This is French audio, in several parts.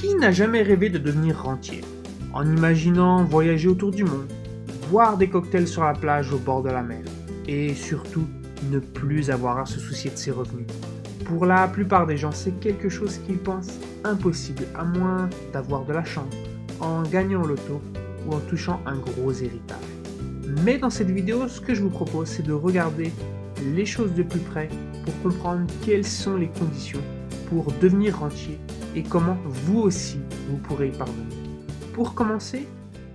Qui n'a jamais rêvé de devenir rentier En imaginant voyager autour du monde, boire des cocktails sur la plage au bord de la mer, et surtout ne plus avoir à se soucier de ses revenus? Pour la plupart des gens, c'est quelque chose qu'ils pensent impossible, à moins d'avoir de la chance, en gagnant au loto ou en touchant un gros héritage. Mais dans cette vidéo, ce que je vous propose, c'est de regarder les choses de plus près pour comprendre quelles sont les conditions pour devenir rentier et comment vous aussi vous pourrez y parvenir. Pour commencer,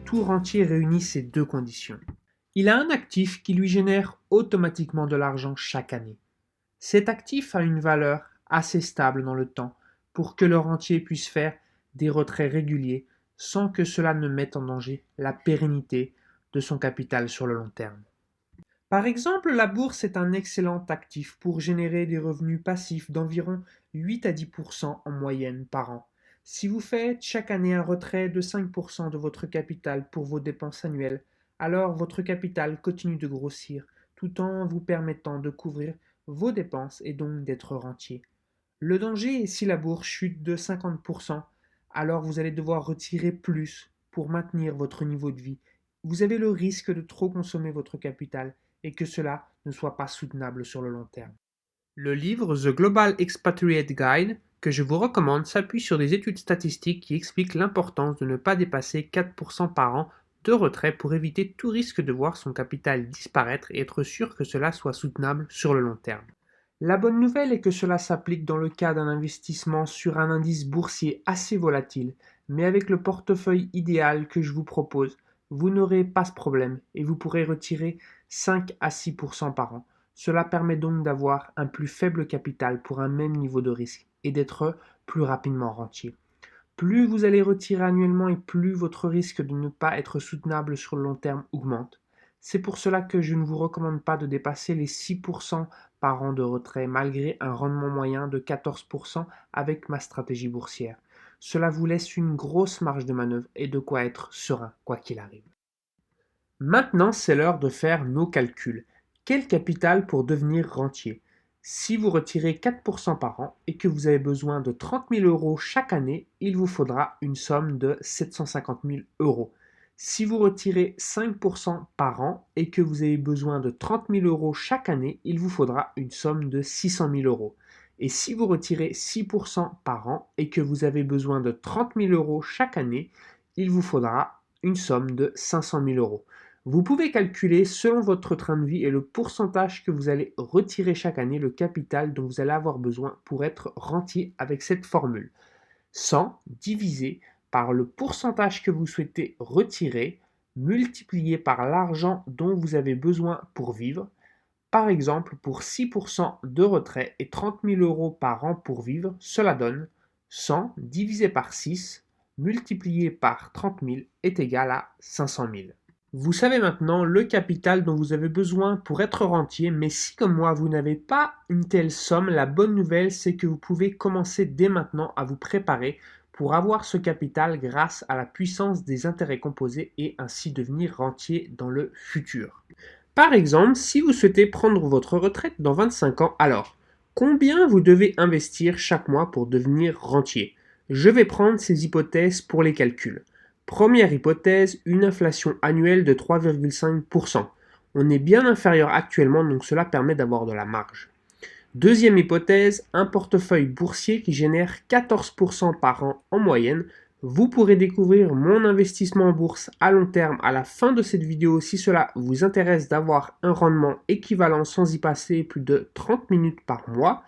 tout rentier réunit ces deux conditions. Il a un actif qui lui génère automatiquement de l'argent chaque année. Cet actif a une valeur assez stable dans le temps pour que le rentier puisse faire des retraits réguliers sans que cela ne mette en danger la pérennité de son capital sur le long terme. Par exemple, la bourse est un excellent actif pour générer des revenus passifs d'environ 8 à 10% en moyenne par an. Si vous faites chaque année un retrait de 5% de votre capital pour vos dépenses annuelles, alors votre capital continue de grossir tout en vous permettant de couvrir vos dépenses et donc d'être rentier. Le danger est si la bourse chute de 50%, alors vous allez devoir retirer plus pour maintenir votre niveau de vie. Vous avez le risque de trop consommer votre capital et que cela ne soit pas soutenable sur le long terme. Le livre The Global Expatriate Guide que je vous recommande s'appuie sur des études statistiques qui expliquent l'importance de ne pas dépasser 4% par an de retrait pour éviter tout risque de voir son capital disparaître et être sûr que cela soit soutenable sur le long terme. La bonne nouvelle est que cela s'applique dans le cas d'un investissement sur un indice boursier assez volatile, mais avec le portefeuille idéal que je vous propose, vous n'aurez pas ce problème et vous pourrez retirer 5 à 6% par an. Cela permet donc d'avoir un plus faible capital pour un même niveau de risque et d'être plus rapidement rentier. Plus vous allez retirer annuellement et plus votre risque de ne pas être soutenable sur le long terme augmente. C'est pour cela que je ne vous recommande pas de dépasser les 6% par an de retrait malgré un rendement moyen de 14% avec ma stratégie boursière. Cela vous laisse une grosse marge de manœuvre et de quoi être serein quoi qu'il arrive. Maintenant, c'est l'heure de faire nos calculs. Quel capital pour devenir rentier? Si vous retirez 4% par an et que vous avez besoin de 30 000 euros chaque année, il vous faudra une somme de 750 000 euros. Si vous retirez 5% par an et que vous avez besoin de 30 000 euros chaque année, il vous faudra une somme de 600 000 euros. Et si vous retirez 6% par an et que vous avez besoin de 30 000 euros chaque année, il vous faudra une somme de 500 000 euros. Vous pouvez calculer selon votre train de vie et le pourcentage que vous allez retirer chaque année le capital dont vous allez avoir besoin pour être rentier avec cette formule. 100 divisé par le pourcentage que vous souhaitez retirer multiplié par l'argent dont vous avez besoin pour vivre par exemple, pour 6% de retrait et 30 000 euros par an pour vivre, cela donne 100 divisé par 6 multiplié par 30 000 est égal à 500 000. Vous savez maintenant le capital dont vous avez besoin pour être rentier, mais si comme moi vous n'avez pas une telle somme, la bonne nouvelle c'est que vous pouvez commencer dès maintenant à vous préparer pour avoir ce capital grâce à la puissance des intérêts composés et ainsi devenir rentier dans le futur. Par exemple, si vous souhaitez prendre votre retraite dans 25 ans, alors combien vous devez investir chaque mois pour devenir rentier? Je vais prendre ces hypothèses pour les calculs. Première hypothèse, une inflation annuelle de 3,5%. On est bien inférieur actuellement, donc cela permet d'avoir de la marge. Deuxième hypothèse, un portefeuille boursier qui génère 14% par an en moyenne, vous pourrez découvrir mon investissement en bourse à long terme à la fin de cette vidéo si cela vous intéresse d'avoir un rendement équivalent sans y passer plus de 30 minutes par mois.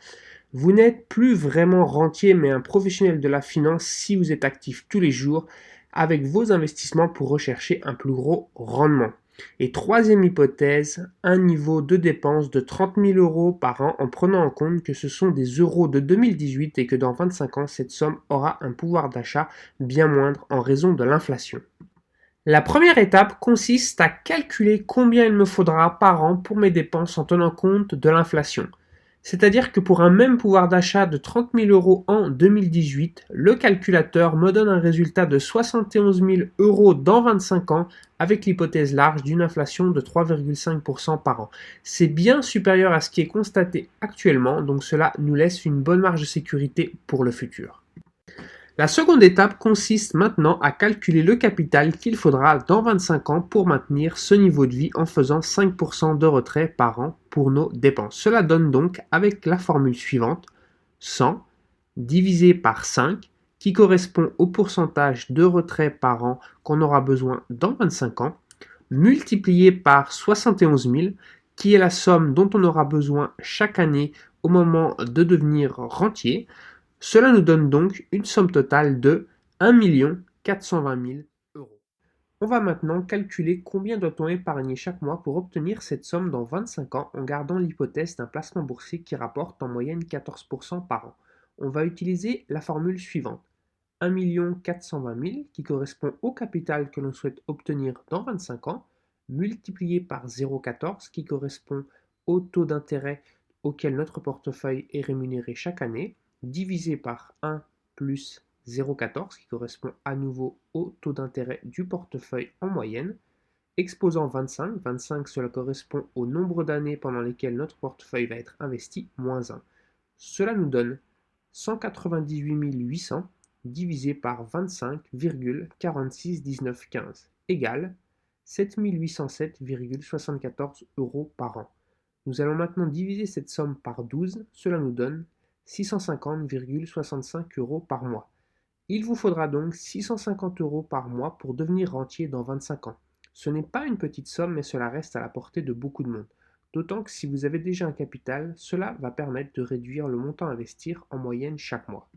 Vous n'êtes plus vraiment rentier mais un professionnel de la finance si vous êtes actif tous les jours avec vos investissements pour rechercher un plus gros rendement. Et troisième hypothèse, un niveau de dépenses de 30 000 euros par an en prenant en compte que ce sont des euros de 2018 et que dans 25 ans, cette somme aura un pouvoir d'achat bien moindre en raison de l'inflation. La première étape consiste à calculer combien il me faudra par an pour mes dépenses en tenant compte de l'inflation. C'est-à-dire que pour un même pouvoir d'achat de 30 000 euros en 2018, le calculateur me donne un résultat de 71 000 euros dans 25 ans avec l'hypothèse large d'une inflation de 3,5% par an. C'est bien supérieur à ce qui est constaté actuellement, donc cela nous laisse une bonne marge de sécurité pour le futur. La seconde étape consiste maintenant à calculer le capital qu'il faudra dans 25 ans pour maintenir ce niveau de vie en faisant 5% de retrait par an pour nos dépenses. Cela donne donc avec la formule suivante 100 divisé par 5 qui correspond au pourcentage de retrait par an qu'on aura besoin dans 25 ans, multiplié par 71 000 qui est la somme dont on aura besoin chaque année au moment de devenir rentier. Cela nous donne donc une somme totale de 1 420 000 euros. On va maintenant calculer combien doit-on épargner chaque mois pour obtenir cette somme dans 25 ans en gardant l'hypothèse d'un placement boursier qui rapporte en moyenne 14% par an. On va utiliser la formule suivante. 1 420 000 qui correspond au capital que l'on souhaite obtenir dans 25 ans, multiplié par 0,14 qui correspond au taux d'intérêt auquel notre portefeuille est rémunéré chaque année, divisé par 1 plus 0,14 qui correspond à nouveau au taux d'intérêt du portefeuille en moyenne, exposant 25, 25 cela correspond au nombre d'années pendant lesquelles notre portefeuille va être investi, moins 1. Cela nous donne 198 800 divisé par 25,461915 égale 7807,74 euros par an. Nous allons maintenant diviser cette somme par 12, cela nous donne 650,65 euros par mois. Il vous faudra donc 650 euros par mois pour devenir rentier dans 25 ans. Ce n'est pas une petite somme, mais cela reste à la portée de beaucoup de monde. D'autant que si vous avez déjà un capital, cela va permettre de réduire le montant à investir en moyenne chaque mois.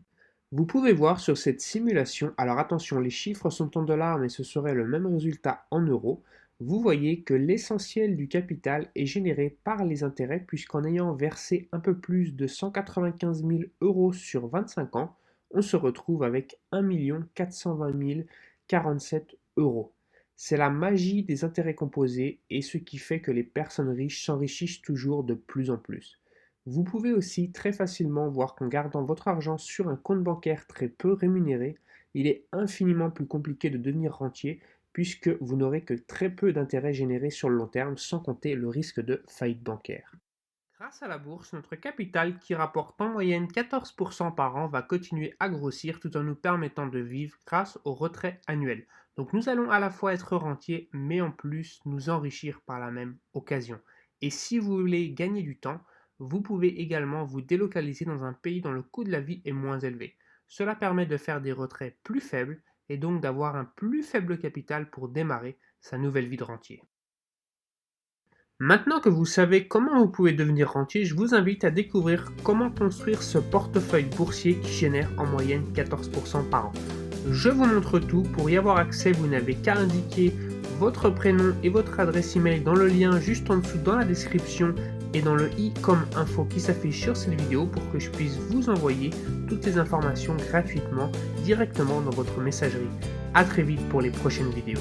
Vous pouvez voir sur cette simulation, alors attention, les chiffres sont en dollars, mais ce serait le même résultat en euros vous voyez que l'essentiel du capital est généré par les intérêts puisqu'en ayant versé un peu plus de 195 000 euros sur 25 ans, on se retrouve avec 1 420 047 euros. C'est la magie des intérêts composés et ce qui fait que les personnes riches s'enrichissent toujours de plus en plus. Vous pouvez aussi très facilement voir qu'en gardant votre argent sur un compte bancaire très peu rémunéré, il est infiniment plus compliqué de devenir rentier puisque vous n'aurez que très peu d'intérêts générés sur le long terme sans compter le risque de faillite bancaire. Grâce à la bourse, notre capital qui rapporte en moyenne 14% par an va continuer à grossir tout en nous permettant de vivre grâce au retrait annuel. Donc nous allons à la fois être rentiers mais en plus nous enrichir par la même occasion. Et si vous voulez gagner du temps, vous pouvez également vous délocaliser dans un pays dont le coût de la vie est moins élevé. Cela permet de faire des retraits plus faibles et donc d'avoir un plus faible capital pour démarrer sa nouvelle vie de rentier. Maintenant que vous savez comment vous pouvez devenir rentier, je vous invite à découvrir comment construire ce portefeuille boursier qui génère en moyenne 14% par an. Je vous montre tout. Pour y avoir accès, vous n'avez qu'à indiquer votre prénom et votre adresse email dans le lien juste en dessous dans la description et dans le i comme info qui s'affiche sur cette vidéo pour que je puisse vous envoyer toutes les informations gratuitement directement dans votre messagerie. A très vite pour les prochaines vidéos.